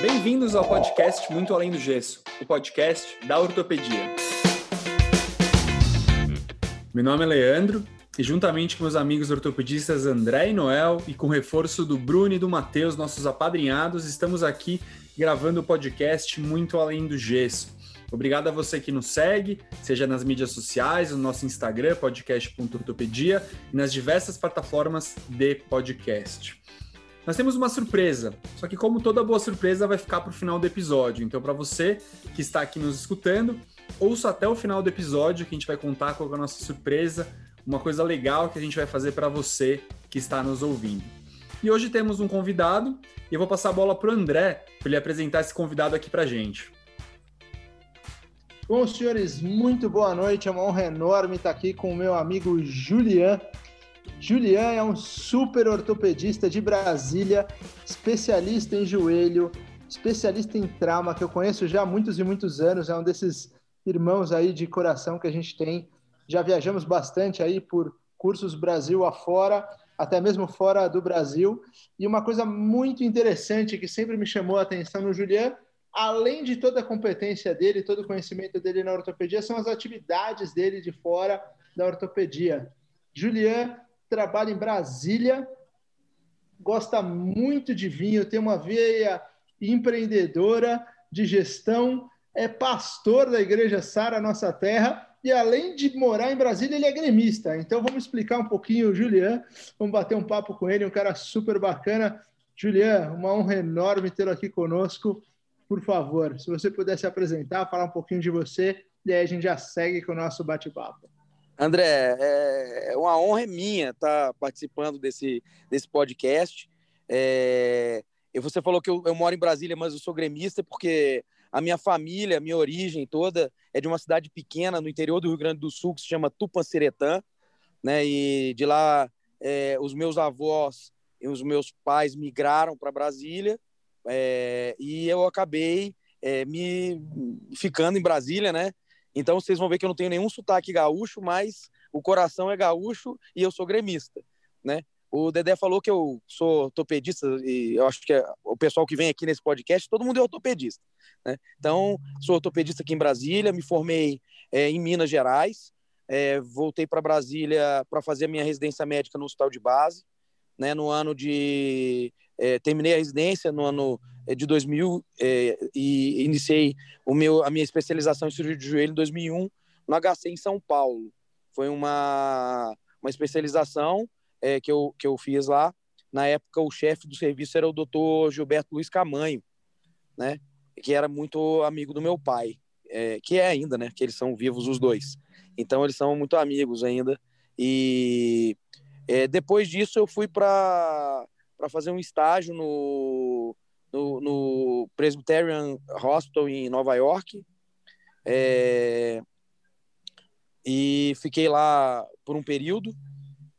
Bem-vindos ao podcast Muito Além do Gesso, o podcast da ortopedia. Meu nome é Leandro e juntamente com meus amigos ortopedistas André e Noel e com o reforço do Bruno e do Matheus, nossos apadrinhados, estamos aqui gravando o podcast Muito Além do Gesso. Obrigado a você que nos segue, seja nas mídias sociais, no nosso Instagram, podcast.ortopedia, e nas diversas plataformas de podcast. Nós temos uma surpresa, só que como toda boa surpresa vai ficar para o final do episódio. Então, para você que está aqui nos escutando, ouça até o final do episódio que a gente vai contar qual é a nossa surpresa, uma coisa legal que a gente vai fazer para você que está nos ouvindo. E hoje temos um convidado e eu vou passar a bola para o André para ele apresentar esse convidado aqui para a gente. Bom, senhores, muito boa noite. É uma honra enorme estar aqui com o meu amigo Julian. Julian é um super ortopedista de Brasília, especialista em joelho, especialista em trauma, que eu conheço já há muitos e muitos anos. É um desses irmãos aí de coração que a gente tem. Já viajamos bastante aí por cursos Brasil afora, até mesmo fora do Brasil. E uma coisa muito interessante que sempre me chamou a atenção no Julian além de toda a competência dele, todo o conhecimento dele na ortopedia, são as atividades dele de fora da ortopedia. Julian trabalha em Brasília, gosta muito de vinho, tem uma veia empreendedora de gestão, é pastor da Igreja Sara Nossa Terra e além de morar em Brasília, ele é gremista. Então vamos explicar um pouquinho o Julian, vamos bater um papo com ele, um cara super bacana. Julian, uma honra enorme tê-lo aqui conosco por favor, se você pudesse apresentar, falar um pouquinho de você, e aí a gente já segue com o nosso bate-papo. André, é uma honra minha estar participando desse, desse podcast. É, você falou que eu, eu, moro em Brasília, mas eu sou gremista porque a minha família, a minha origem toda é de uma cidade pequena no interior do Rio Grande do Sul que se chama Tupanciretã, né? E de lá é, os meus avós e os meus pais migraram para Brasília é, e eu acabei é, me ficando em Brasília, né? Então vocês vão ver que eu não tenho nenhum sotaque gaúcho, mas o coração é gaúcho e eu sou gremista, né? O Dedé falou que eu sou ortopedista e eu acho que é, o pessoal que vem aqui nesse podcast, todo mundo é ortopedista, né? Então, sou ortopedista aqui em Brasília, me formei é, em Minas Gerais, é, voltei para Brasília para fazer a minha residência médica no hospital de base, né? No ano de é, terminei a residência no ano é, de 2000 é, e iniciei o meu, a minha especialização em cirurgia de joelho em 2001 no HC em São Paulo. Foi uma, uma especialização é, que, eu, que eu fiz lá. Na época, o chefe do serviço era o doutor Gilberto Luiz Camanho, né? que era muito amigo do meu pai, é, que é ainda, né? que eles são vivos os dois. Então, eles são muito amigos ainda. E é, depois disso, eu fui para para fazer um estágio no, no, no, Presbyterian Hospital em Nova York. É, e fiquei lá por um período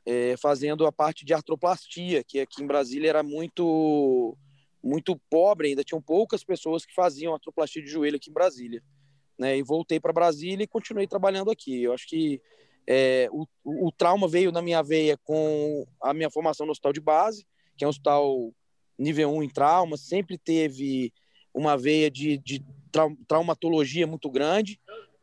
é, fazendo a parte de artroplastia, que aqui em Brasília era muito muito pobre, ainda tinham poucas pessoas que faziam artroplastia de joelho aqui em Brasília. Né? E voltei para Brasília e continuei trabalhando aqui. Eu acho que é, o, o, trauma veio na minha veia com a minha formação no hospital de base, que é um hospital nível 1 em trauma, sempre teve uma veia de, de traumatologia muito grande,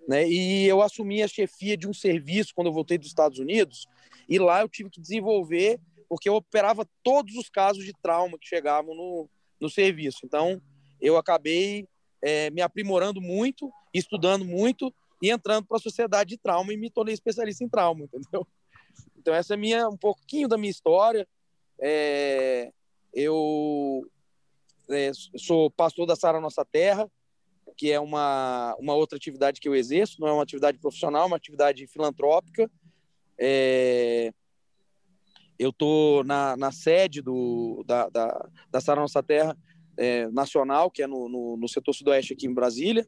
né? E eu assumi a chefia de um serviço quando eu voltei dos Estados Unidos, e lá eu tive que desenvolver, porque eu operava todos os casos de trauma que chegavam no, no serviço. Então, eu acabei é, me aprimorando muito, estudando muito e entrando para a sociedade de trauma e me tornei especialista em trauma, entendeu? Então, essa é minha, um pouquinho da minha história. É, eu é, sou pastor da Sara Nossa Terra, que é uma, uma outra atividade que eu exerço, não é uma atividade profissional, é uma atividade filantrópica. É, eu estou na, na sede do, da, da, da Sara Nossa Terra é, nacional, que é no, no, no, setor sudoeste aqui em Brasília.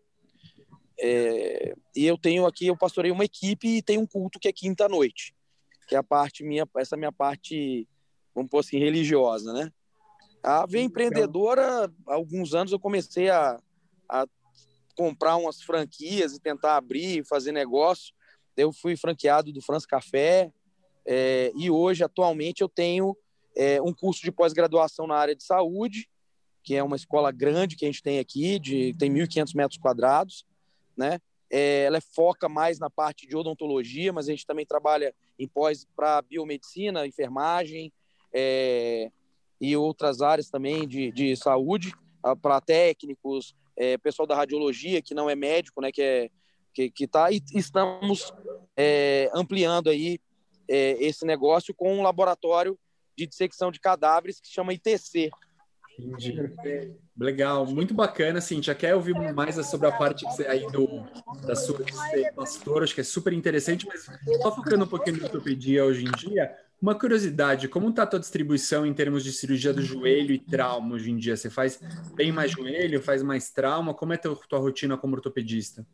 É, e eu tenho aqui, eu pastorei uma equipe e tenho um culto que é quinta-noite, que é a parte minha, essa minha parte vamos pôr assim, religiosa, né? A veia empreendedora, há alguns anos eu comecei a, a comprar umas franquias e tentar abrir, fazer negócio. Eu fui franqueado do France Café é, e hoje, atualmente, eu tenho é, um curso de pós-graduação na área de saúde que é uma escola grande que a gente tem aqui, de tem 1.500 metros quadrados, né? É, ela foca mais na parte de odontologia, mas a gente também trabalha em pós para biomedicina, enfermagem é, e outras áreas também de, de saúde, para técnicos, é, pessoal da radiologia, que não é médico, né, que é que, que tá, e estamos é, ampliando aí é, esse negócio com um laboratório de dissecção de cadáveres que chama ITC, Entendi. Legal, muito bacana, Cintia. Quer ouvir mais sobre a parte aí do, da sua pastor? Acho que é super interessante, mas só focando um pouquinho no ortopedia hoje em dia, uma curiosidade, como está a tua distribuição em termos de cirurgia do joelho e trauma hoje em dia? Você faz bem mais joelho, faz mais trauma? Como é a tua, tua rotina como ortopedista?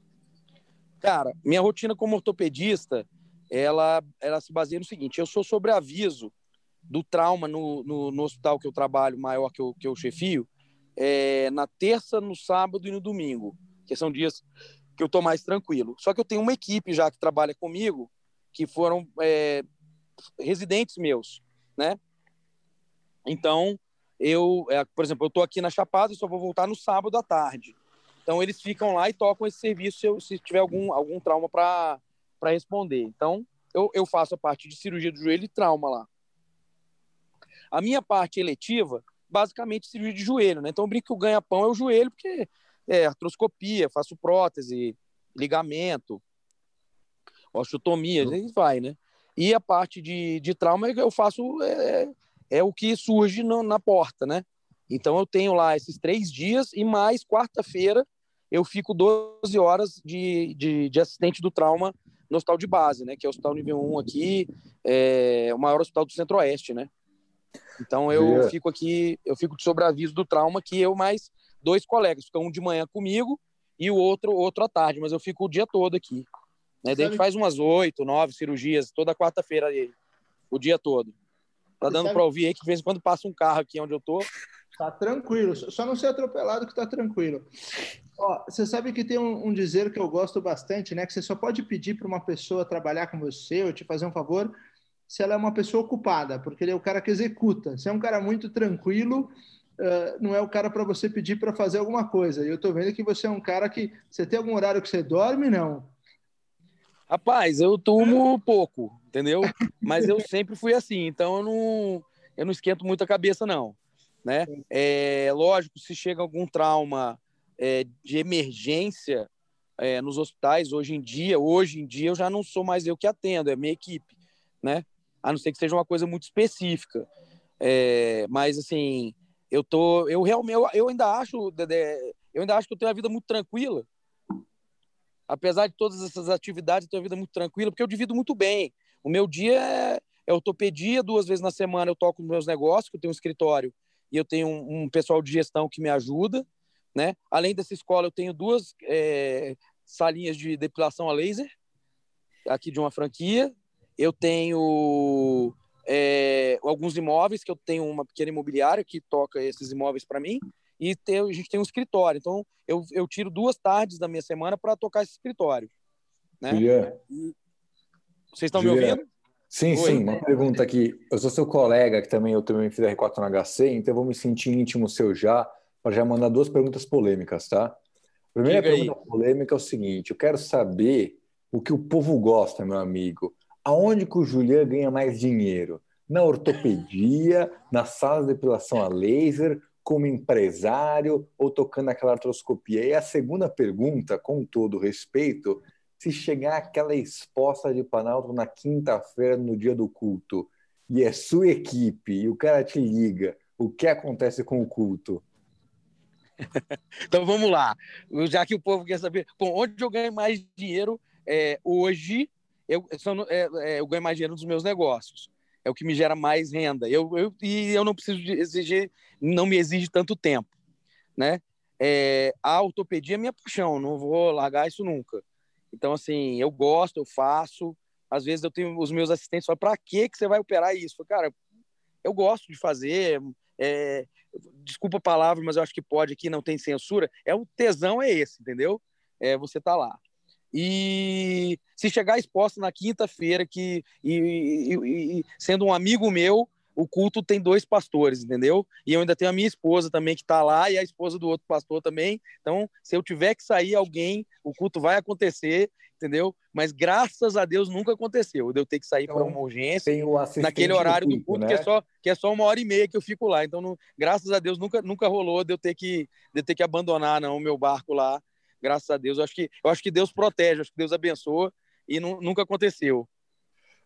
Cara, minha rotina como ortopedista, ela, ela se baseia no seguinte, eu sou sobre aviso do trauma no, no, no, hospital que eu trabalho, maior que eu, que eu chefio, é, na terça, no sábado e no domingo, que são dias que eu estou mais tranquilo. Só que eu tenho uma equipe já que trabalha comigo, que foram é, residentes meus, né? Então, eu, é, por exemplo, eu estou aqui na Chapada e só vou voltar no sábado à tarde. Então, eles ficam lá e tocam esse serviço se, eu, se tiver algum, algum trauma para responder. Então, eu, eu faço a parte de cirurgia do joelho e trauma lá. A minha parte eletiva, basicamente, cirurgia de joelho, né? Então eu brinco que o ganha-pão é o joelho, porque é artroscopia, faço prótese, ligamento, osteotomia, uhum. aí vai, né? E a parte de, de trauma eu faço é, é o que surge no, na porta, né? Então eu tenho lá esses três dias e mais quarta-feira eu fico 12 horas de, de, de, assistente do trauma no hospital de base, né? Que é o hospital nível 1 aqui, é o maior hospital do Centro-Oeste, né? Então eu fico aqui, eu fico de sobreaviso do trauma que eu mais dois colegas, ficam um de manhã comigo e o outro outro à tarde, mas eu fico o dia todo aqui. Né? Daí a gente faz umas oito, nove cirurgias toda quarta-feira aí, o dia todo. Tá dando para ouvir aí que de vez em quando passa um carro aqui onde eu tô. Tá tranquilo, só não ser atropelado que tá tranquilo. Ó, você sabe que tem um, um, dizer que eu gosto bastante, né? Que você só pode pedir para uma pessoa trabalhar com você ou te fazer um favor se ela é uma pessoa ocupada, porque ele é o cara que executa. Se é um cara muito tranquilo, uh, não é o cara para você pedir para fazer alguma coisa. E eu estou vendo que você é um cara que. Você tem algum horário que você dorme? Não. Rapaz, eu durmo pouco, entendeu? Mas eu sempre fui assim, então eu não, eu não esquento muito a cabeça, não. Né? É, lógico, se chega algum trauma é, de emergência é, nos hospitais, hoje em dia, hoje em dia eu já não sou mais eu que atendo, é minha equipe, né? a não ser que seja uma coisa muito específica. É, mas assim, eu tô, eu realmente, eu, eu ainda acho, eu ainda acho que eu tenho uma vida muito tranquila. Apesar de todas essas atividades, eu tenho uma vida muito tranquila, porque eu divido muito bem. O meu dia é, é ortopedia, duas vezes na semana eu toco meus negócios, que eu tenho um escritório e eu tenho um, um pessoal de gestão que me ajuda, né? Além dessa escola, eu tenho duas é, salinhas de depilação a laser aqui de uma franquia eu tenho é, alguns imóveis, que eu tenho uma pequena imobiliária que toca esses imóveis para mim, e tem, a gente tem um escritório. Então, eu, eu tiro duas tardes da minha semana para tocar esse escritório. Né? Vocês estão me ouvindo? Sim, Oi. sim. Uma pergunta aqui. Eu sou seu colega, que também eu também fiz R4 no HC, então eu vou me sentir íntimo seu já, para já mandar duas perguntas polêmicas, tá? A primeira Diga pergunta aí. polêmica é o seguinte: eu quero saber o que o povo gosta, meu amigo aonde que o Julian ganha mais dinheiro? Na ortopedia, na sala de depilação a laser, como empresário ou tocando aquela artroscopia? E a segunda pergunta, com todo respeito, se chegar aquela exposta de Planalto na quinta-feira, no dia do culto, e é sua equipe, e o cara te liga, o que acontece com o culto? então vamos lá. Já que o povo quer saber, bom, onde eu ganho mais dinheiro é, hoje eu, é, é, eu ganho mais dinheiro dos meus negócios. É o que me gera mais renda. Eu, eu, e eu não preciso exigir, não me exige tanto tempo. Né? É, a ortopedia é minha paixão, não vou largar isso nunca. Então, assim, eu gosto, eu faço. Às vezes eu tenho os meus assistentes falam, para que você vai operar isso? Eu, cara, eu gosto de fazer. É, desculpa a palavra, mas eu acho que pode aqui, não tem censura. É o tesão é esse, entendeu? É você tá lá. E se chegar exposto na quinta-feira, que e, e, e, sendo um amigo meu, o culto tem dois pastores, entendeu? E eu ainda tenho a minha esposa também que está lá e a esposa do outro pastor também. Então, se eu tiver que sair alguém, o culto vai acontecer, entendeu? Mas graças a Deus nunca aconteceu. De eu ter que sair então, para uma urgência naquele horário do culto, do culto né? que, é só, que é só uma hora e meia que eu fico lá. Então, não, graças a Deus, nunca, nunca rolou de eu ter que, de eu ter que abandonar não, o meu barco lá. Graças a Deus. Eu acho que, eu acho que Deus protege, acho que Deus abençoa e não, nunca aconteceu.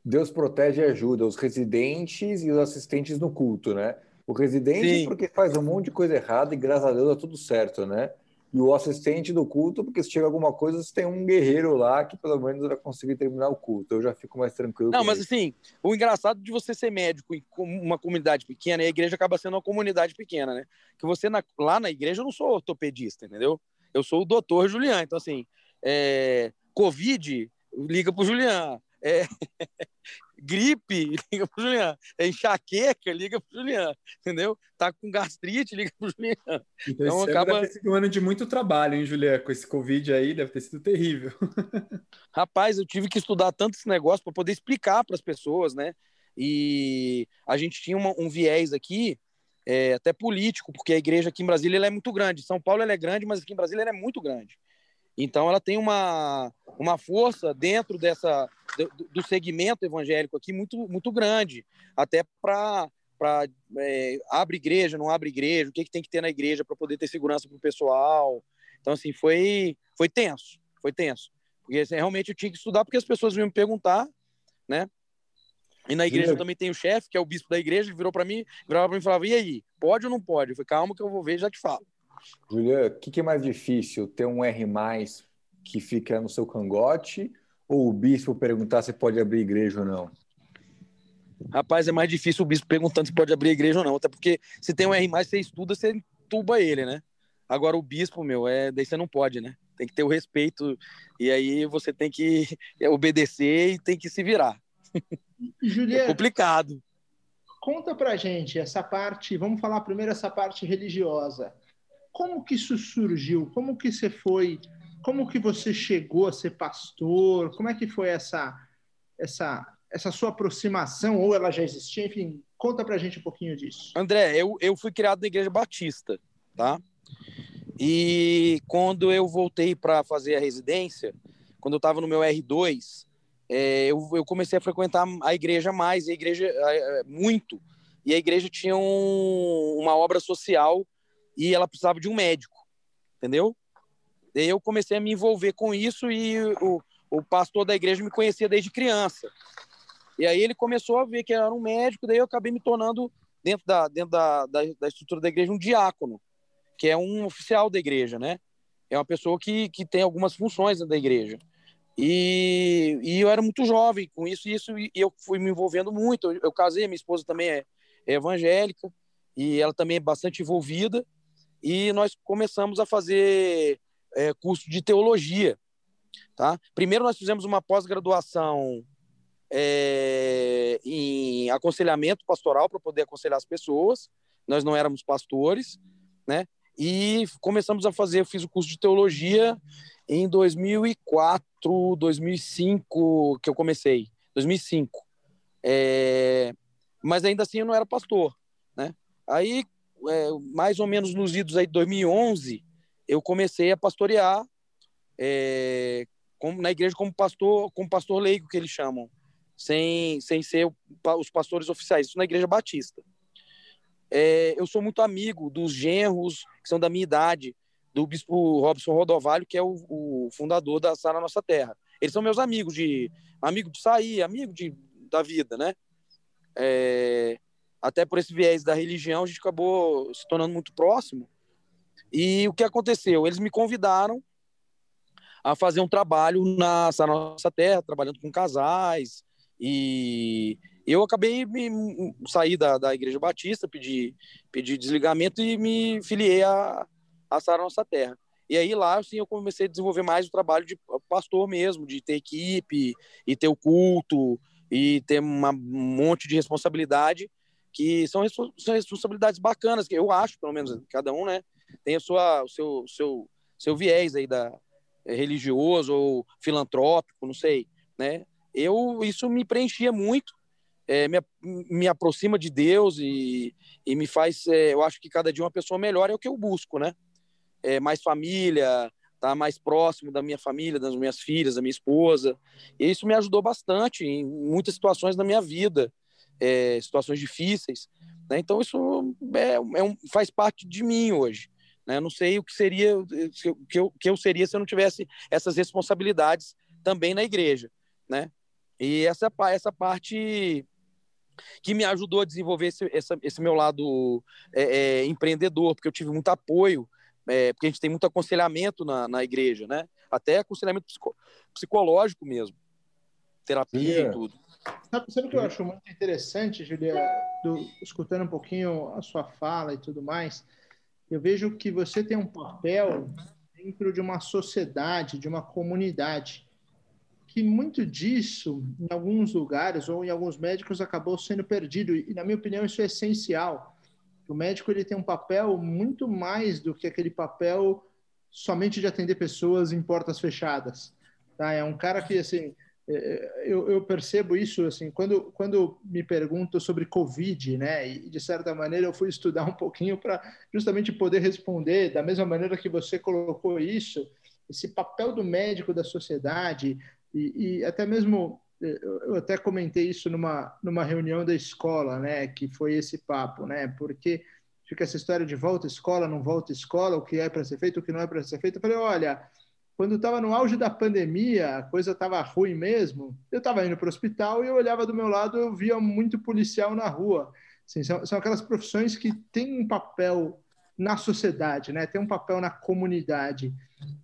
Deus protege e ajuda os residentes e os assistentes no culto, né? O residente Sim. porque faz um monte de coisa errada e graças a Deus dá tudo certo, né? E o assistente do culto, porque se chega alguma coisa, você tem um guerreiro lá que pelo menos vai conseguir terminar o culto. Eu já fico mais tranquilo. Não, mas isso. assim, o engraçado de você ser médico em uma comunidade pequena, a igreja acaba sendo uma comunidade pequena, né? Que você na, lá na igreja eu não sou ortopedista, entendeu? Eu sou o doutor Julián. Então, assim, é, Covid, liga pro Julián é, gripe, liga pro Juliano. É enxaqueca, liga pro Juliano. Entendeu? Tá com gastrite, liga pro Juliano. Então, então acaba... deve ter sido um ano de muito trabalho, hein, Juliano? Com esse Covid aí, deve ter sido terrível. Rapaz, eu tive que estudar tanto esse negócio para poder explicar para as pessoas, né? E a gente tinha uma, um viés aqui, é, até político, porque a igreja aqui em Brasília é muito grande. São Paulo é grande, mas aqui em Brasília é muito grande. Então, ela tem uma, uma força dentro dessa do, do segmento evangélico aqui muito, muito grande, até para para é, abre igreja, não abre igreja, o que, que tem que ter na igreja para poder ter segurança para o pessoal. Então, assim, foi, foi tenso, foi tenso. Porque assim, realmente eu tinha que estudar, porque as pessoas vinham me perguntar, né? E na igreja também tem o chefe, que é o bispo da igreja, virou para mim, virava para mim e falava: e aí, pode ou não pode? Eu falei: calma que eu vou ver já te falo. Julia, o que, que é mais difícil? Ter um R que fica no seu cangote ou o bispo perguntar se pode abrir igreja ou não? Rapaz, é mais difícil o bispo perguntando se pode abrir igreja ou não, até porque se tem um R, você estuda, você entuba ele, né? Agora o bispo, meu, é, daí você não pode, né? Tem que ter o respeito e aí você tem que obedecer e tem que se virar. Juliano, é complicado. Conta pra gente essa parte, vamos falar primeiro essa parte religiosa. Como que isso surgiu? Como que você foi? Como que você chegou a ser pastor? Como é que foi essa essa essa sua aproximação ou ela já existia? Enfim, conta pra gente um pouquinho disso. André, eu, eu fui criado na igreja batista, tá? E quando eu voltei para fazer a residência, quando eu estava no meu R2, é, eu, eu, comecei a frequentar a igreja mais, a igreja muito. E a igreja tinha um, uma obra social e ela precisava de um médico, entendeu? Daí eu comecei a me envolver com isso e o, o pastor da igreja me conhecia desde criança. E aí ele começou a ver que eu era um médico, daí eu acabei me tornando, dentro da, dentro da, da, da estrutura da igreja, um diácono, que é um oficial da igreja, né? É uma pessoa que, que tem algumas funções da igreja. E, e eu era muito jovem com isso, e isso e eu fui me envolvendo muito. Eu, eu casei, minha esposa também é, é evangélica, e ela também é bastante envolvida e nós começamos a fazer é, curso de teologia. Tá? Primeiro, nós fizemos uma pós-graduação é, em aconselhamento pastoral para poder aconselhar as pessoas. Nós não éramos pastores, né? E começamos a fazer, eu fiz o curso de teologia em 2004, 2005 que eu comecei, 2005. É, mas ainda assim eu não era pastor, né? Aí é, mais ou menos nos idos aí de 2011, eu comecei a pastorear é, na igreja como pastor, como pastor leigo que eles chamam, sem, sem ser os pastores oficiais, isso na igreja batista. É, eu sou muito amigo dos genros que são da minha idade, do bispo Robson Rodovalho, que é o, o fundador da Sara Nossa Terra. Eles são meus amigos de amigo de sair, amigo de, da vida, né? É, até por esse viés da religião, a gente acabou se tornando muito próximo. E o que aconteceu? Eles me convidaram a fazer um trabalho na nossa terra, trabalhando com casais. E eu acabei me sair da, da Igreja Batista, pedi, pedi desligamento e me filiei a, a Nossa Terra. E aí lá, assim, eu comecei a desenvolver mais o trabalho de pastor mesmo, de ter equipe, e ter o culto, e ter uma, um monte de responsabilidade que são, são responsabilidades bacanas, que eu acho, pelo menos, cada um, né, tem a sua, o seu, seu, seu viés aí da é, religioso ou filantrópico, não sei, né? Eu isso me preenchia muito é, me, me aproxima de Deus e, e me faz, é, eu acho que cada dia uma pessoa melhor é o que eu busco, né? É, mais família, tá mais próximo da minha família, das minhas filhas, da minha esposa. E isso me ajudou bastante em muitas situações da minha vida, é, situações difíceis. Né? Então isso é, é um, faz parte de mim hoje. Né? Não sei o que seria, o que eu, que eu seria se eu não tivesse essas responsabilidades também na igreja, né? E essa essa parte que me ajudou a desenvolver esse, esse, esse meu lado é, é, empreendedor, porque eu tive muito apoio é, porque a gente tem muito aconselhamento na, na igreja, né? Até aconselhamento psico, psicológico mesmo, terapia e tudo. Sabe, sabe o que eu acho muito interessante, Julia, do, escutando um pouquinho a sua fala e tudo mais? Eu vejo que você tem um papel dentro de uma sociedade, de uma comunidade, que muito disso, em alguns lugares ou em alguns médicos, acabou sendo perdido. E, na minha opinião, isso é essencial o médico ele tem um papel muito mais do que aquele papel somente de atender pessoas em portas fechadas. Tá? É um cara que, assim, é, é, eu, eu, percebo isso, assim, quando, quando me perguntam sobre Covid, né, e de certa maneira eu fui estudar um pouquinho para justamente poder responder da mesma maneira que você colocou isso, esse papel do médico da sociedade e, e até mesmo eu até comentei isso numa, numa reunião da escola, né, que foi esse papo, né, porque fica essa história de volta escola, não volta escola, o que é para ser feito, o que não é para ser feito. Eu falei, olha, quando estava no auge da pandemia, a coisa estava ruim mesmo, eu estava indo para o hospital e eu olhava do meu lado, eu via muito policial na rua. Assim, são, são aquelas profissões que têm um papel na sociedade, né, tem um papel na comunidade.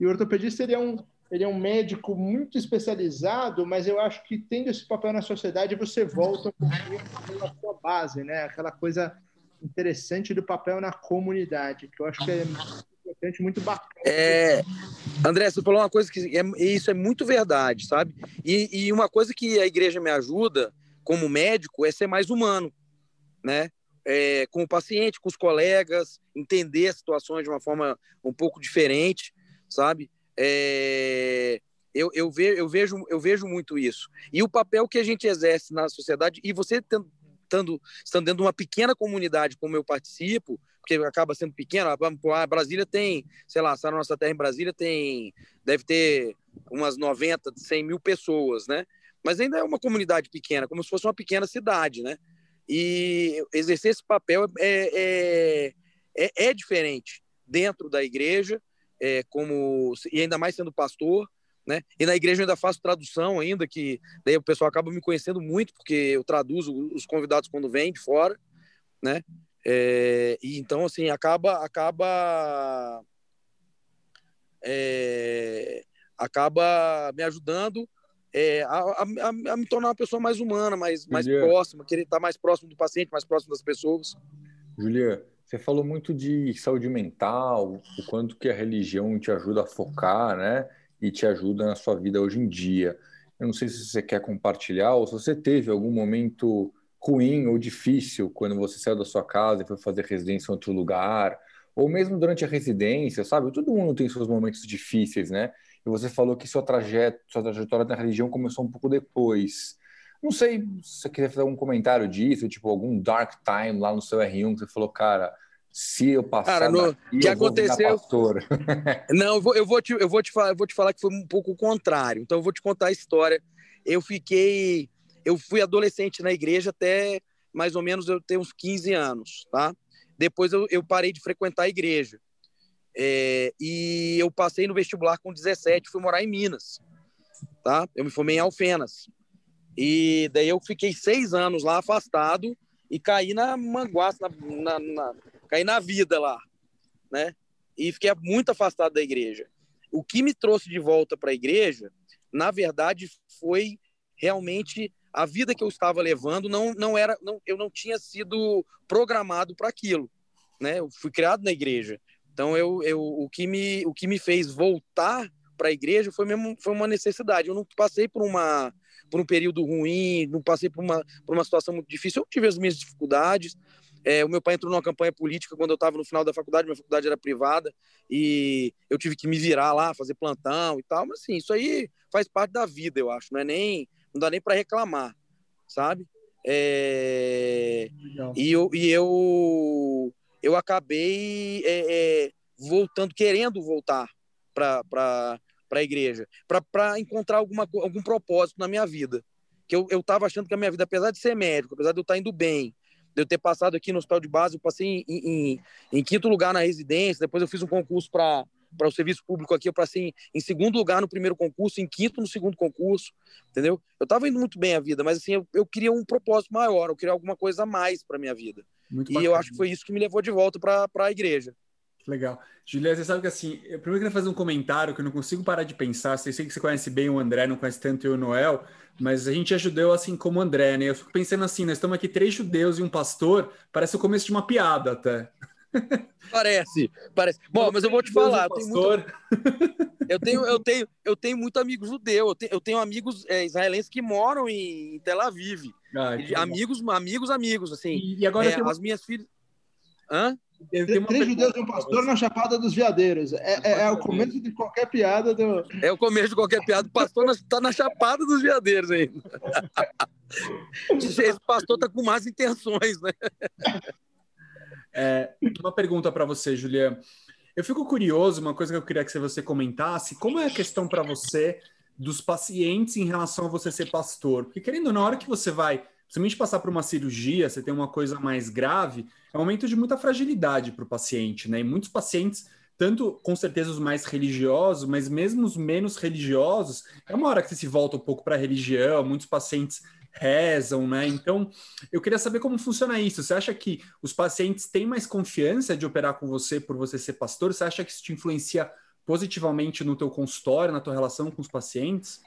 E o ortopedista seria um ele é um médico muito especializado, mas eu acho que tendo esse papel na sociedade, você volta um pouquinho sua base, né? Aquela coisa interessante do papel na comunidade, que eu acho que é importante, muito bacana. É, André, você falou uma coisa que é, isso é muito verdade, sabe? E, e uma coisa que a igreja me ajuda, como médico, é ser mais humano, né? É, com o paciente, com os colegas, entender as situações de uma forma um pouco diferente, sabe? É, eu, eu, ve, eu, vejo, eu vejo muito isso. E o papel que a gente exerce na sociedade, e você estando, estando dentro de uma pequena comunidade como eu participo, porque acaba sendo pequena, a Brasília tem, sei lá, a nossa terra em Brasília tem, deve ter umas 90, 100 mil pessoas, né? Mas ainda é uma comunidade pequena, como se fosse uma pequena cidade, né? E exercer esse papel é, é, é, é diferente dentro da igreja, é, como e ainda mais sendo pastor, né? E na igreja eu ainda faço tradução ainda, que daí o pessoal acaba me conhecendo muito porque eu traduzo os convidados quando vêm de fora, né? É, e então assim acaba acaba é, acaba me ajudando é, a, a, a, me tornar uma pessoa mais humana, mais, mais próxima, querer estar mais próximo do paciente, mais próximo das pessoas. Julia, você falou muito de saúde mental, o quanto que a religião te ajuda a focar, né? E te ajuda na sua vida hoje em dia. Eu não sei se você quer compartilhar ou se você teve algum momento ruim ou difícil quando você saiu da sua casa e foi fazer residência em outro lugar, ou mesmo durante a residência, sabe? Todo mundo tem seus momentos difíceis, né? E você falou que sua trajetória, sua trajetória na religião começou um pouco depois. Não sei se você queria fazer algum comentário disso, tipo algum dark time lá no seu R1 que você falou, cara, se eu passar cara, no, daqui, que aconteceu não eu vou, eu vou te eu vou te falar eu vou te falar que foi um pouco o contrário. Então eu vou te contar a história. Eu fiquei eu fui adolescente na igreja até mais ou menos eu ter uns 15 anos tá? Depois eu, eu parei de frequentar a igreja. É, e eu passei no vestibular com 17 fui morar em Minas tá? Eu me formei em Alfenas e daí eu fiquei seis anos lá afastado e caí na manguaça, na, na, na, caí na vida lá, né? E fiquei muito afastado da igreja. O que me trouxe de volta para a igreja, na verdade, foi realmente a vida que eu estava levando não, não era não, eu não tinha sido programado para aquilo né eu fui criado na igreja então eu, eu o que me o que me fez voltar para a igreja foi mesmo foi uma necessidade eu não passei por uma por um período ruim, não passei por uma, por uma situação muito difícil. Eu tive as minhas dificuldades. É, o meu pai entrou numa campanha política quando eu estava no final da faculdade, minha faculdade era privada, e eu tive que me virar lá, fazer plantão e tal. Mas, assim, isso aí faz parte da vida, eu acho. Não é nem, não dá nem para reclamar, sabe? É... E, eu, e eu, eu acabei é, é, voltando, querendo voltar para a igreja, para encontrar alguma, algum propósito na minha vida. Que eu estava achando que a minha vida, apesar de ser médico, apesar de eu estar indo bem, de eu ter passado aqui no hospital de base, eu passei em, em, em quinto lugar na residência, depois eu fiz um concurso para para o serviço público aqui, eu passei em, em, segundo lugar no primeiro concurso, em quinto no segundo concurso, entendeu? Eu estava indo muito bem a vida, mas assim, eu, eu, queria um propósito maior, eu queria alguma coisa a mais para minha vida. Muito e bacana. eu acho que foi isso que me levou de volta para a igreja. Legal. Juliana, você sabe que assim, eu primeiro queria fazer um comentário que eu não consigo parar de pensar. Eu sei que você conhece bem o André, não conhece tanto eu e o Noel, mas a gente é judeu assim como o André, né? Eu fico pensando assim, nós estamos aqui três judeus e um pastor, parece o começo de uma piada até. Parece, parece. Bom, mas eu vou te falar, eu tenho, muito... eu tenho, eu tenho, eu tenho muito amigo judeu, eu tenho, eu tenho amigos é, israelenses que moram em Tel Aviv. Ah, amigos, amigos, amigos, assim. E, agora é, tenho... as minhas filhas. Hã? Três judeus e um pastor na Chapada dos Veadeiros. É, é, é, o começo de qualquer piada do. É o começo de qualquer piada. O pastor está na Chapada dos Veadeiros ainda. Esse pastor está com más intenções, né? É, uma pergunta para você, Juliana. Eu fico curioso, uma coisa que eu queria que você comentasse, como é a questão para você dos pacientes em relação a você ser pastor? Porque, querendo, na hora que você vai, principalmente passar por uma cirurgia, você tem uma coisa mais grave, é um momento de muita fragilidade para o paciente, né? E muitos pacientes, tanto com certeza os mais religiosos, mas mesmo os menos religiosos, é uma hora que você se volta um pouco para a religião, muitos pacientes rezam, né? Então, eu queria saber como funciona isso. Você acha que os pacientes têm mais confiança de operar com você por você ser pastor? Você acha que isso te influencia positivamente no teu consultório, na tua relação com os pacientes?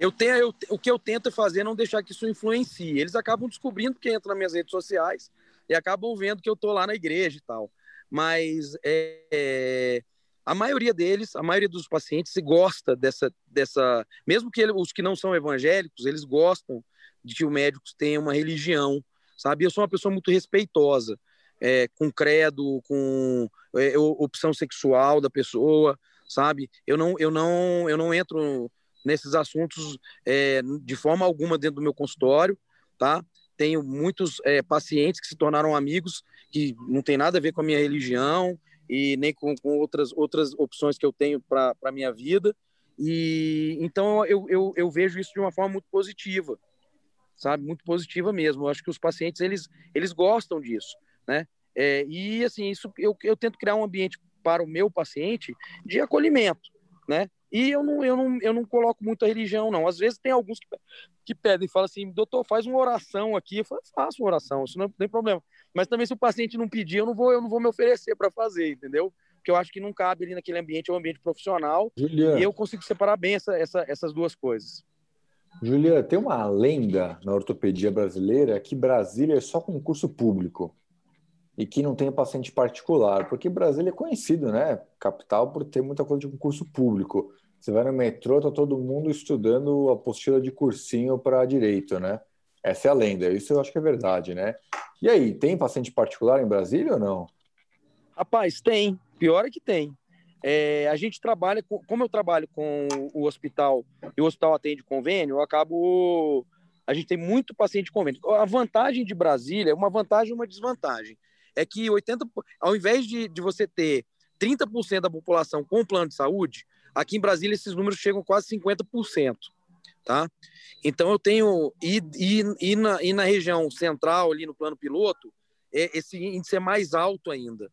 Eu tenho, eu, o que eu tento fazer é não deixar que isso influencie. Eles acabam descobrindo que entra nas minhas redes sociais e acabam vendo que eu tô lá na igreja e tal. Mas é, é, a maioria deles, a maioria dos pacientes, gosta dessa, dessa, mesmo que ele, os que não são evangélicos, eles gostam de que o médico tenha uma religião, sabe? Eu sou uma pessoa muito respeitosa, é, com credo, com é, opção sexual da pessoa, sabe? Eu não, eu não, eu não entro nesses assuntos é, de forma alguma dentro do meu consultório, tá? Tenho muitos é, pacientes que se tornaram amigos que não tem nada a ver com a minha religião e nem com, com outras outras opções que eu tenho para a minha vida. E então eu, eu, eu vejo isso de uma forma muito positiva, sabe? Muito positiva mesmo. Eu acho que os pacientes, eles, eles gostam disso, né? É, e, assim, isso eu, eu tento criar um ambiente para o meu paciente de acolhimento, né? E eu não, eu não, eu não coloco muita religião, não. Às vezes tem alguns que, que pedem e falam assim, doutor, faz uma oração aqui. Eu falo, faço uma oração, isso não tem problema. Mas também se o paciente não pedir, eu não vou, eu não vou me oferecer para fazer, entendeu? Porque eu acho que não cabe ali naquele ambiente, é um ambiente profissional. Juliana. E eu consigo separar bem essa, essa, essas duas coisas. Julia, tem uma lenda na ortopedia brasileira que Brasília é só concurso público e que não tem paciente particular, porque Brasília é conhecido, né, capital, por ter muita coisa de concurso público. Você vai no metrô, tá todo mundo estudando a apostila de cursinho para direito, né? Essa é a lenda, isso eu acho que é verdade, né? E aí, tem paciente particular em Brasília ou não? Rapaz, tem. Pior é que tem. É, a gente trabalha, com, como eu trabalho com o hospital e o hospital atende convênio, eu acabo. A gente tem muito paciente convênio. A vantagem de Brasília é uma vantagem e uma desvantagem. É que 80, ao invés de, de você ter 30% da população com plano de saúde, aqui em Brasília esses números chegam quase 50%. Tá? Então eu tenho. E, e, e, na, e na região central, ali no plano piloto, é, esse índice é mais alto ainda.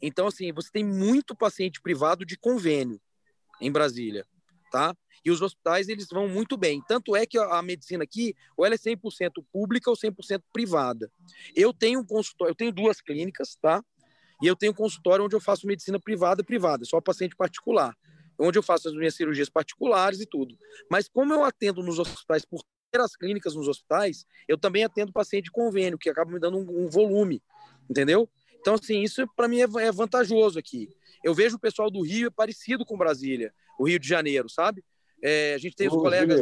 Então, assim, você tem muito paciente privado de convênio em Brasília, tá? E os hospitais, eles vão muito bem. Tanto é que a medicina aqui, ou ela é 100% pública ou 100% privada. Eu tenho um consultório, eu tenho duas clínicas, tá? E eu tenho um consultório onde eu faço medicina privada privada, só paciente particular. Onde eu faço as minhas cirurgias particulares e tudo. Mas como eu atendo nos hospitais por ter as clínicas nos hospitais, eu também atendo paciente de convênio, que acaba me dando um, um volume, entendeu? Então, assim, isso para mim é, é, vantajoso aqui. Eu vejo o pessoal do Rio é parecido com Brasília, o Rio de Janeiro, sabe? É, a gente tem os colegas.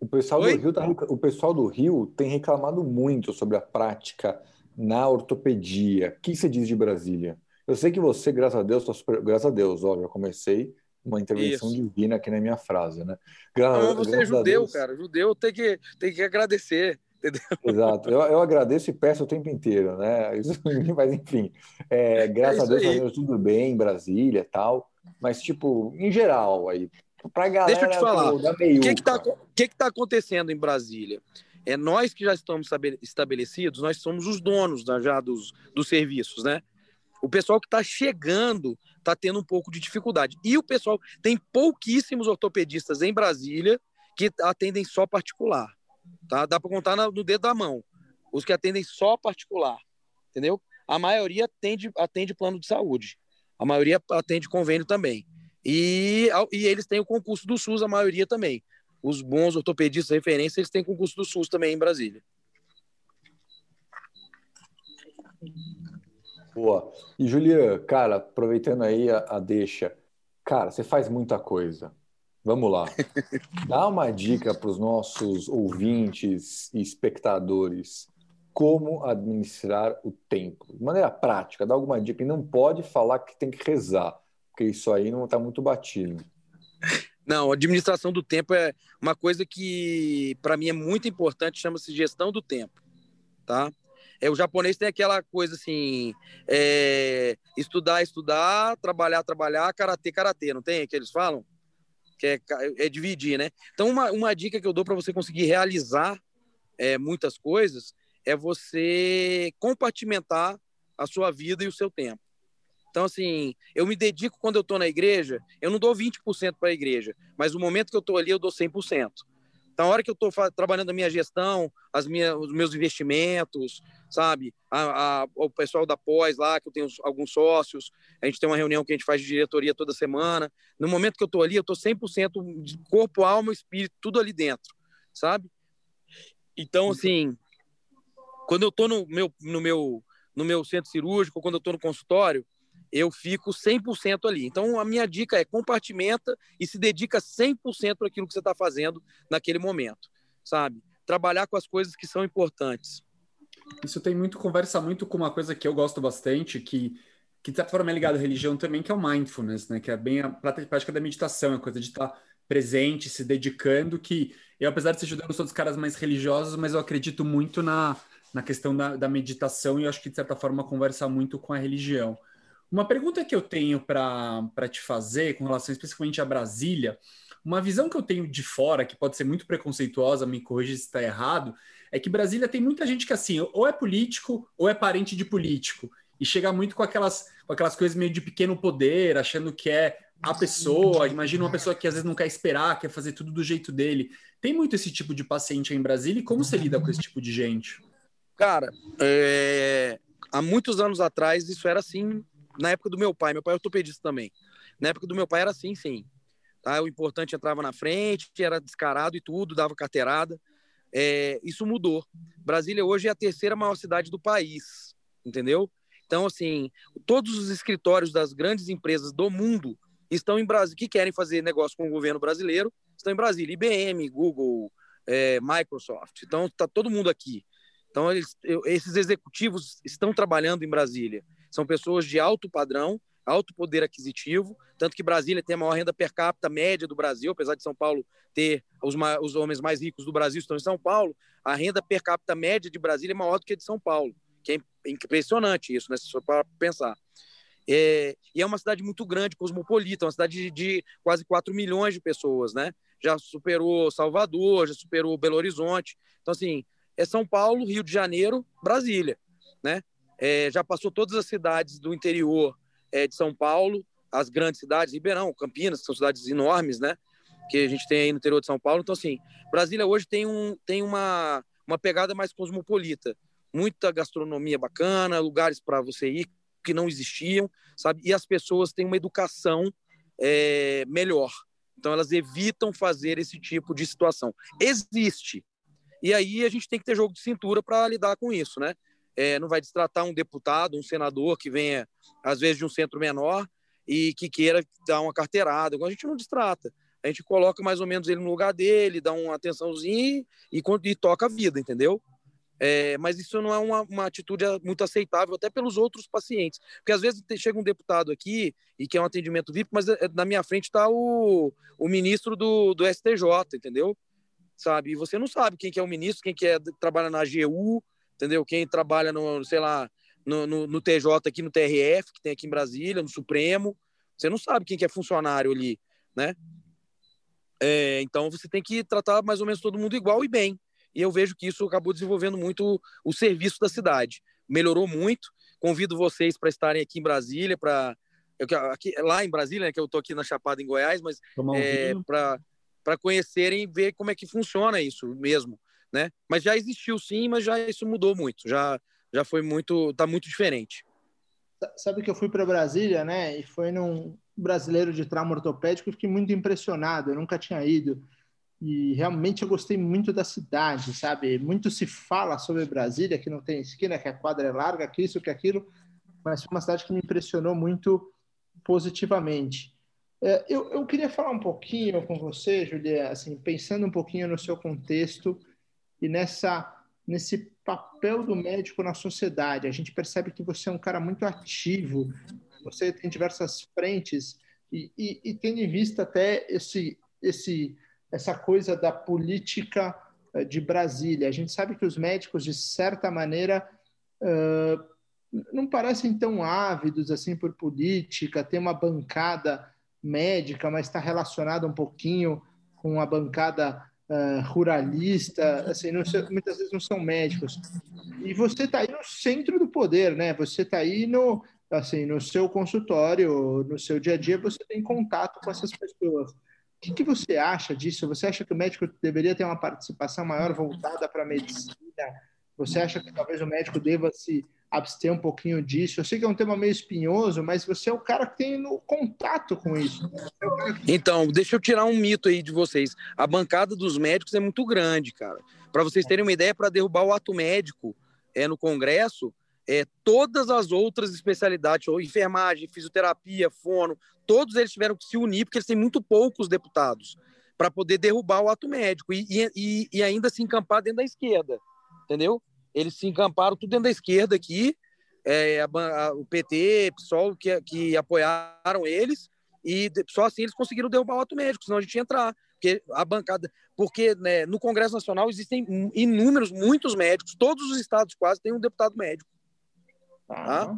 o pessoal, do Rio tá, o pessoal do Rio tem reclamado muito sobre a prática na ortopedia. O que você diz de Brasília? Eu sei que você, graças a Deus, tá super... graças a Deus, ó, já comecei uma intervenção Isso. divina aqui na minha frase, né? Gra Não, você é judeu, cara. Judeu tem que, tem que agradecer entendeu? Exato. Eu, eu agradeço e peço o tempo inteiro, né? Mas enfim, é, graças é a Deus fazendo tudo bem em Brasília e tal. Mas, tipo, em geral, aí, pra galera Deixa eu te falar, o que está que que tá acontecendo em Brasília? É nós que já estamos estabelecidos, nós somos os donos da, já dos, dos serviços, né? O pessoal que está chegando está tendo um pouco de dificuldade. E o pessoal tem pouquíssimos ortopedistas em Brasília que atendem só particular. Tá? Dá para contar no dedo da mão. Os que atendem só particular, entendeu? A maioria atende, atende plano de saúde. A maioria atende convênio também. E, e eles têm o concurso do SUS, a maioria também. Os bons ortopedistas referência, eles têm concurso do SUS também em Brasília. Boa. E Julian, cara, aproveitando aí a, a deixa, cara, você faz muita coisa. Vamos lá. Dá uma dica para os nossos ouvintes e espectadores como administrar o tempo. De maneira prática, dá alguma dica. E não pode falar que tem que rezar, porque isso aí não está muito batido. Não, administração do tempo é uma coisa que, para mim, é muito importante, chama-se gestão do tempo. Tá? É, o japonês tem aquela coisa assim: é, estudar, estudar, trabalhar, trabalhar, karatê, karatê, não tem? Que eles falam? que é, é dividir, né? Então, uma, uma dica que eu dou para você conseguir realizar é, muitas coisas é você compartimentar a sua vida e o seu tempo. Então, assim, eu me dedico quando eu estou na igreja, eu não dou 20% para a igreja, mas o momento que eu estou ali, eu dou 100%. Então, a hora que eu estou trabalhando a minha gestão, as minhas, os meus investimentos, sabe? A, a, o pessoal da pós lá, que eu tenho alguns sócios, a gente tem uma reunião que a gente faz de diretoria toda semana. No momento que eu estou ali, eu estou 100% de corpo, alma, espírito, tudo ali dentro, sabe? Então, assim, quando eu estou no meu, no, meu, no meu centro cirúrgico, quando eu estou no consultório, eu fico 100% ali. Então, a minha dica é compartimenta e se dedica 100% para aquilo que você está fazendo naquele momento, sabe? Trabalhar com as coisas que são importantes. Isso tem muito, conversa muito com uma coisa que eu gosto bastante, que, que de certa forma é ligado à religião também, que é o mindfulness, né? Que é bem a prática da meditação, a coisa de estar presente, se dedicando, que eu, apesar de ser judeu, não sou dos caras mais religiosos, mas eu acredito muito na, na questão da, da meditação e eu acho que, de certa forma, conversa muito com a religião. Uma pergunta que eu tenho para te fazer com relação especificamente a Brasília, uma visão que eu tenho de fora, que pode ser muito preconceituosa, me corrija se está errado, é que Brasília tem muita gente que assim, ou é político ou é parente de político. E chega muito com aquelas, com aquelas coisas meio de pequeno poder, achando que é a pessoa. Imagina uma pessoa que às vezes não quer esperar, quer fazer tudo do jeito dele. Tem muito esse tipo de paciente aí em Brasília e como você lida com esse tipo de gente? Cara, é... há muitos anos atrás isso era assim na época do meu pai, meu pai é ortopedista também. Na época do meu pai era assim, sim. Tá? O importante entrava na frente, era descarado e tudo, dava carteirada. É, isso mudou. Brasília hoje é a terceira maior cidade do país, entendeu? Então, assim, todos os escritórios das grandes empresas do mundo estão em Brasília, que querem fazer negócio com o governo brasileiro, estão em Brasília. IBM, Google, é, Microsoft. Então, está todo mundo aqui. Então, eles, esses executivos estão trabalhando em Brasília. São pessoas de alto padrão, alto poder aquisitivo, tanto que Brasília tem a maior renda per capita média do Brasil, apesar de São Paulo ter os, os homens mais ricos do Brasil estão em São Paulo, a renda per capita média de Brasília é maior do que a de São Paulo, que é impressionante isso, né, for para pensar. É, e é uma cidade muito grande, cosmopolita, uma cidade de, de, quase 4 milhões de pessoas, né? Já superou Salvador, já superou Belo Horizonte. Então, assim, é São Paulo, Rio de Janeiro, Brasília, né? é, já passou todas as cidades do interior é, de São Paulo, as grandes cidades, Ribeirão, Campinas, que são cidades enormes, né? Que a gente tem aí no interior de São Paulo. Então, assim, Brasília hoje tem, um, tem uma, uma pegada mais cosmopolita. Muita gastronomia bacana, lugares para você ir que não existiam, sabe? E as pessoas têm uma educação é, melhor. Então, elas evitam fazer esse tipo de situação. Existe. E aí a gente tem que ter jogo de cintura para lidar com isso, né? é, não vai destratar um deputado, um senador que venha, às vezes, de um centro menor e que queira dar uma carteirada. A gente não distrata. A gente coloca mais ou menos ele no lugar dele, dá uma atençãozinha e, e toca a vida, entendeu? É, mas isso não é uma, uma, atitude muito aceitável até pelos outros pacientes. Porque às vezes chega um deputado aqui e quer um atendimento VIP, mas é, na minha frente está o, o ministro do, do STJ, entendeu? Sabe? E você não sabe quem que é o ministro, quem que é trabalha na AGU, entendeu? Quem trabalha no, sei lá, no, no, no, TJ aqui, no TRF, que tem aqui em Brasília, no Supremo. Você não sabe quem que é funcionário ali, né? É, então você tem que tratar mais ou menos todo mundo igual e bem. E eu vejo que isso acabou desenvolvendo muito o serviço da cidade. Melhorou muito. Convido vocês para estarem aqui em Brasília, para lá em Brasília, né, que eu estou aqui na Chapada em Goiás, mas é, para conhecerem e ver como é que funciona isso mesmo, né? Mas já existiu sim, mas já isso mudou muito. Já já foi muito, está muito diferente. Sabe que eu fui para Brasília, né? E foi num brasileiro de trauma ortopédico, e fiquei muito impressionado. Eu nunca tinha ido e realmente eu gostei muito da cidade, sabe? Muito se fala sobre Brasília, que não tem esquina, que a quadra é larga, que isso, que aquilo, mas foi uma cidade que me impressionou muito positivamente. É, eu, eu queria falar um pouquinho com você, Julia, assim, pensando um pouquinho no seu contexto e nessa nesse papel do médico na sociedade. A gente percebe que você é um cara muito ativo, você tem diversas frentes e, e, e tendo em vista até esse, esse, essa coisa da política eh, de Brasília. A gente sabe que os médicos, de certa maneira, uh, não parecem tão ávidos assim por política, tem uma bancada médica, mas está relacionada um pouquinho com a bancada uh, ruralista, assim, não, muitas vezes não são médicos. E você está aí no centro do poder, né? Você está aí no, assim, no seu consultório, no seu dia a dia, você tem contato com essas pessoas. O que, que você acha disso? Você acha que o médico deveria ter uma participação maior voltada para a medicina? Você acha que talvez o médico deva se abster um pouquinho disso? Eu sei que é um tema meio espinhoso, mas você é o cara que tem no contato com isso. Então, deixa eu tirar um mito aí de vocês. A bancada dos médicos é muito grande, cara. Para vocês terem uma ideia, para derrubar o ato médico é, no Congresso, é, todas as outras especialidades, ou enfermagem, fisioterapia, fono, todos eles tiveram que se unir, porque eles têm muito poucos deputados, para poder derrubar o ato médico e, e, e ainda se encampar dentro da esquerda, entendeu? Eles se encamparam tudo dentro da esquerda aqui, é, a, a, o PT, PSOL, que, que apoiaram eles, e só assim eles conseguiram derrubar o ato médico, senão a gente ia entrar. Porque a bancada. Porque né, no Congresso Nacional existem inúmeros, muitos médicos, todos os estados quase têm um deputado médico. Tá?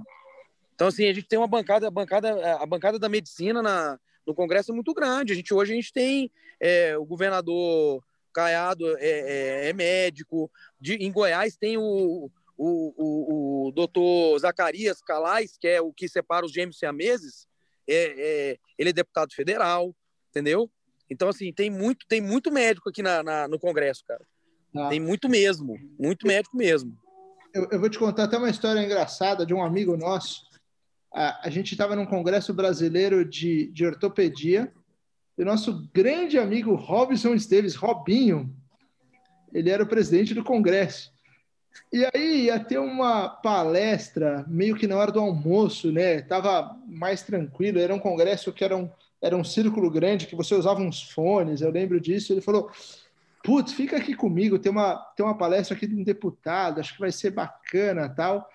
Então, assim, a gente tem uma bancada, a bancada, a bancada da medicina na, no Congresso é muito grande. A gente, hoje a gente tem é, o governador Caiado é, é, é médico. De, em Goiás tem o, o, o, o doutor Zacarias Calais, que é o que separa os gêmeos siameses. É, é, ele é deputado federal, entendeu? Então, assim, tem muito, tem muito médico aqui na, na no Congresso, cara. Ah. Tem muito mesmo, muito médico mesmo. Eu, eu, vou te contar até uma história engraçada de um amigo nosso. A, a gente estava num congresso brasileiro de, de ortopedia e o nosso grande amigo Robson Esteves, Robinho, ele era o presidente do Congresso. E aí ia ter uma palestra meio que na hora do almoço, né? Tava mais tranquilo, era um congresso que era um, era um círculo grande, que você usava uns fones, eu lembro disso. Ele falou: Putz, fica aqui comigo, tem uma, tem uma palestra aqui de um deputado, acho que vai ser bacana tal.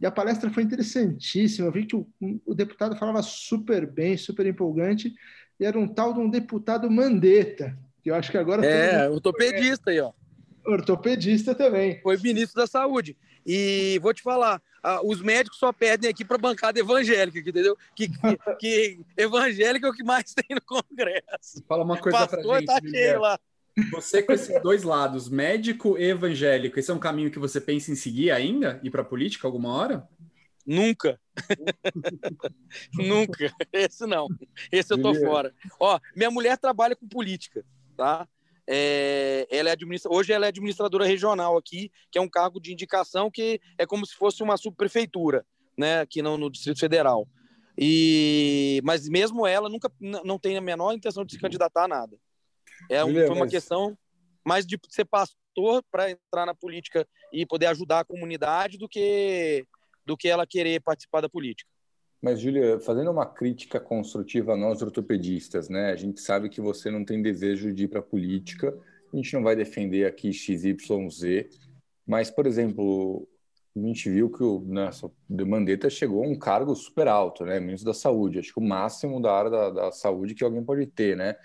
E a palestra foi interessantíssima. Eu vi que o, o deputado falava super bem, super empolgante e era um tal de um deputado Mandetta, que eu acho que agora... É, ortopedista aí, ó. Ortopedista também. Foi ministro da Saúde. E vou te falar, os médicos só perdem aqui para a bancada evangélica, entendeu? Que, que, que, evangélica é o que mais tem no Congresso. Fala uma coisa para gente. Tá cheio lá. Você com esses dois lados, médico e evangélico, esse é um caminho que você pensa em seguir ainda? Ir para a política alguma hora? Nunca. Nunca. Esse não. Esse eu tô fora. Ó, minha mulher trabalha com política, tá? É, ela é administra... Hoje ela é administradora regional aqui, que é um cargo de indicação que é como se fosse uma subprefeitura, né? Aqui no, no Distrito Federal. E mas mesmo ela nunca não tem a menor intenção de se candidatar a nada. É foi uma questão mais de ser pastor para entrar na política e poder ajudar a comunidade do que do que ela querer participar da política. Mas, Júlia, fazendo uma crítica construtiva a nós ortopedistas, né? A gente sabe que você não tem desejo de ir para a política, a gente não vai defender aqui XYZ, mas, por exemplo, a gente viu que o nosso Mandetta chegou a um cargo super alto, né? Ministro da Saúde, acho que o máximo da área da, da saúde que alguém pode ter, né?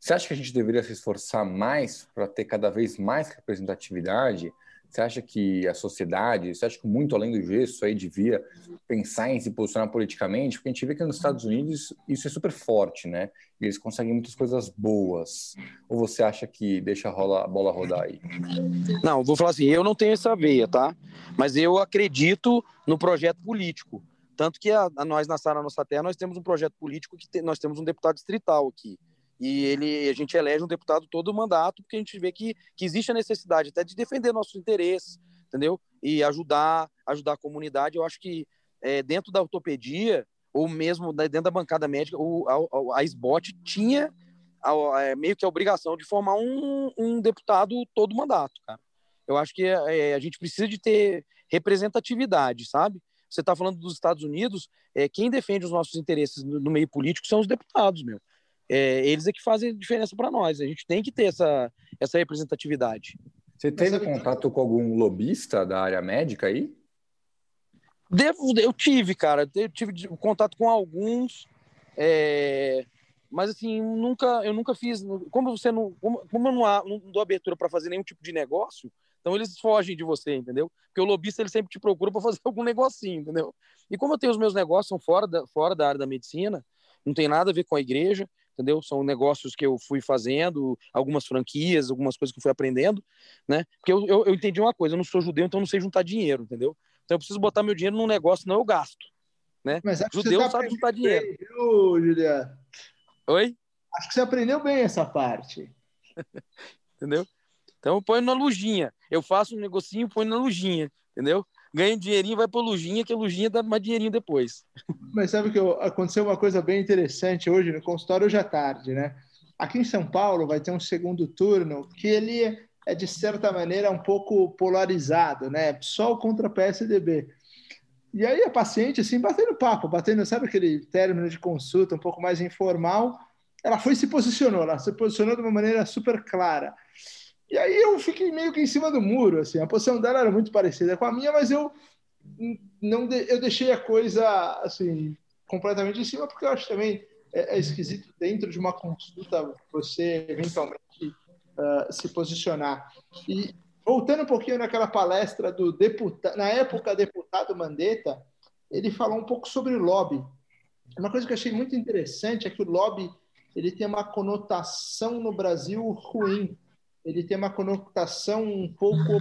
Você acha que a gente deveria se esforçar mais para ter cada vez mais representatividade? Você acha que a sociedade, você acha que muito além do gesso aí devia pensar em se posicionar politicamente? Porque a gente vê que nos Estados Unidos isso é super forte, né? E eles conseguem muitas coisas boas. Ou você acha que deixa a, bola rodar aí? Não, vou falar assim, eu não tenho essa veia, tá? Mas eu acredito no projeto político. Tanto que a, a nós na Sara Nossa Terra, nós temos um projeto político que te, nós temos um deputado distrital aqui e ele a gente elege um deputado todo o mandato porque a gente vê que, que existe a necessidade até de defender nossos interesses, entendeu? E ajudar, ajudar a comunidade. Eu acho que é, dentro da ortopedia ou mesmo dentro da bancada médica, o, a, a SBOT tinha a, a, é, meio que a obrigação de formar um, um deputado todo o mandato, cara. Eu acho que é, a gente precisa de ter representatividade, sabe? Você está falando dos Estados Unidos, é, quem defende os nossos interesses no, no meio político são os deputados, meu é, eles é que fazem diferença para nós. A gente tem que ter essa, essa representatividade. Você teve contato com algum lobista da área médica aí? Devo, eu tive, cara. Eu tive contato com alguns, é, mas assim nunca, eu nunca fiz. Como você não, como, como eu não, há, não dou abertura para fazer nenhum tipo de negócio, então eles fogem de você, entendeu? Porque o lobista ele sempre te procura para fazer algum negocinho, entendeu? E como eu tenho os meus negócios são fora da, fora da área da medicina, não tem nada a ver com a igreja, entendeu? São negócios que eu fui fazendo, algumas franquias, algumas coisas que eu fui aprendendo, né? Porque eu, eu, eu entendi uma coisa, eu não sou judeu, então eu não sei juntar dinheiro, entendeu? Então eu preciso botar meu dinheiro num negócio, não eu gasto, né? Mas judeu tá sabe juntar dinheiro. Bem, viu, Juliano? Oi? Acho que você aprendeu bem essa parte. entendeu? Então eu ponho na lujinha. Eu faço um negocinho, ponho na lujinha, entendeu? Ganha um dinheirinho, vai para Lujinha, que a Lujinha dá mais dinheirinho depois. Mas sabe que aconteceu uma coisa bem interessante hoje no consultório, hoje à tarde, né? Aqui em São Paulo vai ter um segundo turno que ele é, de certa maneira, um pouco polarizado, né? PSOL contra PSDB. E aí a paciente, assim, batendo papo, batendo, sabe aquele término de consulta um pouco mais informal, ela foi e se posicionou, ela se posicionou de uma maneira super clara. E aí eu fiquei meio que em cima do muro, assim. A posição dela era muito parecida com a minha, mas eu não de, eu deixei a coisa assim completamente em cima porque eu acho também é, é esquisito dentro de uma consulta você eventualmente uh, se posicionar. E voltando um pouquinho naquela palestra do deputado, na época deputado Mandetta, ele falou um pouco sobre lobby. Uma coisa que eu achei muito interessante é que o lobby ele tem uma conotação no Brasil ruim ele tem uma conotação um pouco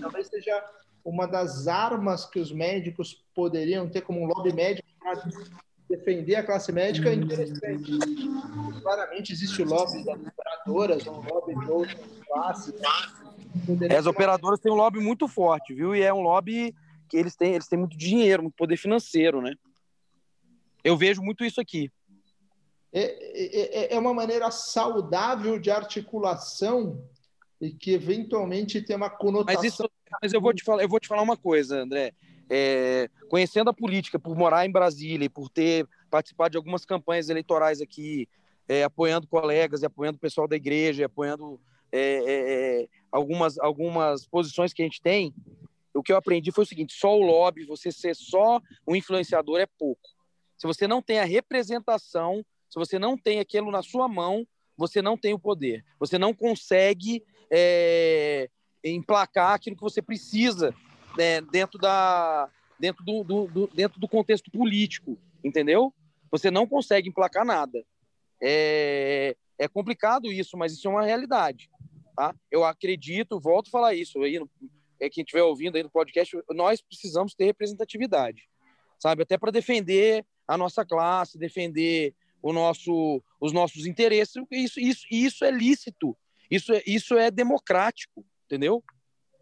talvez seja uma das armas que os médicos poderiam ter como um lobby médico para defender a classe médica é interessante. Claramente existe o lobby das operadoras, um lobby de outras classes. Né? As operadoras têm um lobby muito forte, viu? E é um lobby que eles têm, eles têm muito dinheiro, muito poder financeiro, né? Eu vejo muito isso aqui. É, é, é, é uma maneira saudável de articulação e que eventualmente tem uma conotação. Mas, isso, mas eu vou te falar, eu vou te falar uma coisa, André. É, conhecendo a política, por morar em Brasília e por ter participado de algumas campanhas eleitorais aqui, é, apoiando colegas e apoiando o pessoal da igreja, apoiando é, é, algumas, algumas posições que a gente tem, o que eu aprendi foi o seguinte: só o lobby, você ser só um influenciador é pouco. Se você não tem a representação se você não tem aquilo na sua mão, você não tem o poder. Você não consegue é, emplacar aquilo que você precisa né, dentro, da, dentro, do, do, do, dentro do contexto político, entendeu? Você não consegue emplacar nada. É, é complicado isso, mas isso é uma realidade. Tá? Eu acredito, volto a falar isso aí, é, quem estiver ouvindo aí no podcast, nós precisamos ter representatividade, sabe? Até para defender a nossa classe, defender o nosso, os nossos interesses. Isso, isso, isso é lícito. Isso é, isso é democrático, entendeu?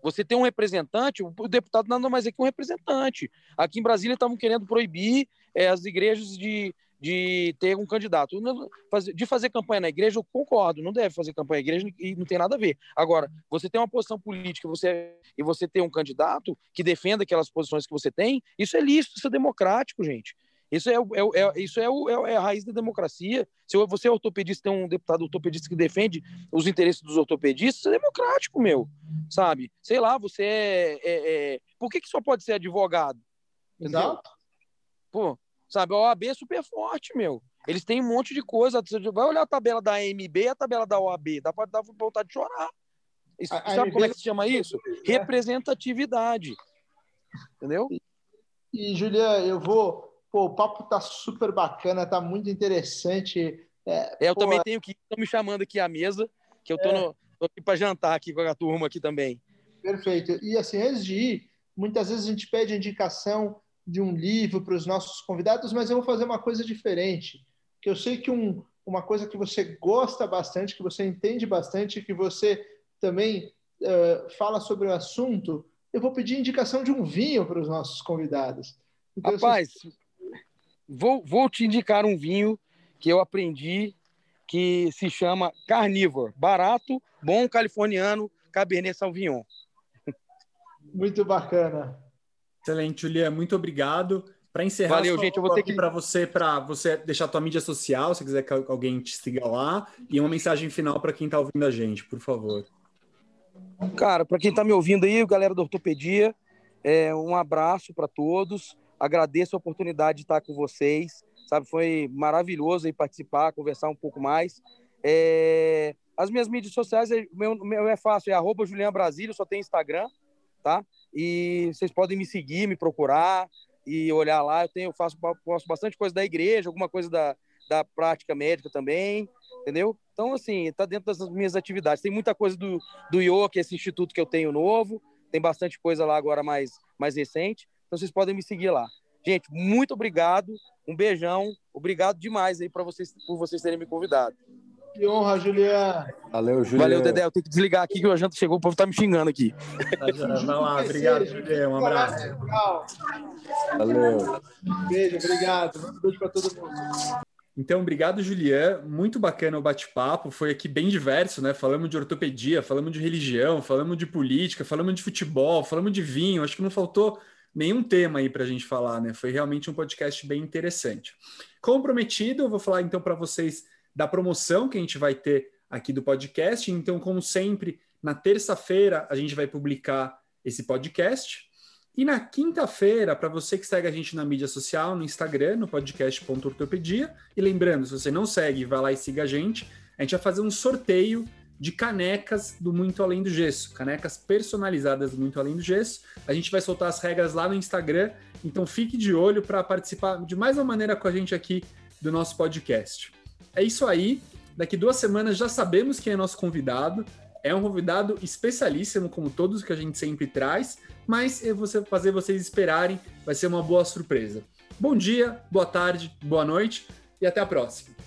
Você tem um representante, o deputado nada mais é que um representante. Aqui em Brasília estavam querendo proibir é, as igrejas de, de ter um candidato. De fazer campanha na igreja, eu concordo, não deve fazer campanha na igreja e não tem nada a ver. Agora, você tem uma posição política você, e você tem um candidato que defenda aquelas posições que você tem, isso é lícito, isso é democrático, gente. Isso é, é, é isso é, o, é, é, a raiz da democracia. Se você é ortopedista, tem um deputado ortopedista que defende os interesses dos ortopedistas, isso é democrático, meu. Sabe? Sei lá, você é. é, é... Por que, que só pode ser advogado? Exato. Pô, sabe, a OAB é super forte, meu. Eles têm um monte de coisa. Você vai olhar a tabela da AMB e a tabela da OAB. Dá para dar vontade de chorar. Isso, a, sabe a como é que se chama isso? É. Representatividade. Entendeu? E, e Julian, eu vou. Pô, o papo tá super bacana, tá muito interessante. É, eu pô, também tenho que estão me chamando aqui à mesa, que eu tô, é... no, tô aqui para jantar aqui com a turma aqui também. Perfeito. E assim, antes de ir, muitas vezes a gente pede indicação de um livro para os nossos convidados, mas eu vou fazer uma coisa diferente. Que eu sei que um, uma coisa que você gosta bastante, que você entende bastante, que você também uh, fala sobre o assunto, eu vou pedir indicação de um vinho para os nossos convidados. Então, Rapaz, vou, vou te indicar um vinho que eu aprendi que se chama Carnivore. Barato, bom californiano, Cabernet Sauvignon. Muito bacana. Excelente, Julia. Muito obrigado. Para encerrar, Valeu, gente. Eu vou ter que para você para você deixar a tua mídia social, se quiser que alguém te siga lá, e uma mensagem final para quem está ouvindo a gente, por favor. Cara, para quem está me ouvindo aí, galera da ortopedia, é, um abraço para todos. Agradeço a oportunidade de estar com vocês. Sabe, foi maravilhoso aí participar, conversar um pouco mais. É... As minhas mídias sociais, é, meu, meu é fácil, é arroba Julian só tem Instagram, tá? E vocês podem me seguir, me procurar e olhar lá. Eu tenho, eu faço, faço bastante coisa da igreja, alguma coisa da, da prática médica também, entendeu? Então, assim, tá dentro das minhas atividades. Tem muita coisa do, do IO, que é esse instituto que eu tenho novo, tem bastante coisa lá agora mais, mais recente, então vocês podem me seguir lá. Gente, muito obrigado, um beijão, obrigado demais aí para vocês, por vocês terem me convidado. Que honra, Juliana. Valeu, Juliana. Valeu, Dedé. Eu tenho que desligar aqui que o janta chegou, o povo tá me xingando aqui. Vai lá, obrigado, Juliana. Um abraço. Valeu. Beijo, obrigado. Um beijo para todo mundo. Então, obrigado, Julian. Muito bacana o bate-papo. Foi aqui bem diverso, né? Falamos de ortopedia, falamos de religião, falamos de política, falamos de futebol, falamos de vinho. Acho que não faltou nenhum tema aí para a gente falar, né? Foi realmente um podcast bem interessante. Como prometido, eu vou falar então para vocês da promoção que a gente vai ter aqui do podcast. Então, como sempre, na terça-feira a gente vai publicar esse podcast. E na quinta-feira, para você que segue a gente na mídia social, no Instagram, no podcast.ortopedia, e lembrando, se você não segue, vai lá e siga a gente, a gente vai fazer um sorteio de canecas do Muito Além do Gesso, canecas personalizadas do Muito Além do Gesso. A gente vai soltar as regras lá no Instagram, então fique de olho para participar de mais uma maneira com a gente aqui do nosso podcast. É isso aí. Daqui duas semanas já sabemos quem é nosso convidado. É um convidado especialíssimo, como todos que a gente sempre traz mas eu vou fazer vocês esperarem, vai ser uma boa surpresa. Bom dia, boa tarde, boa noite e até a próxima.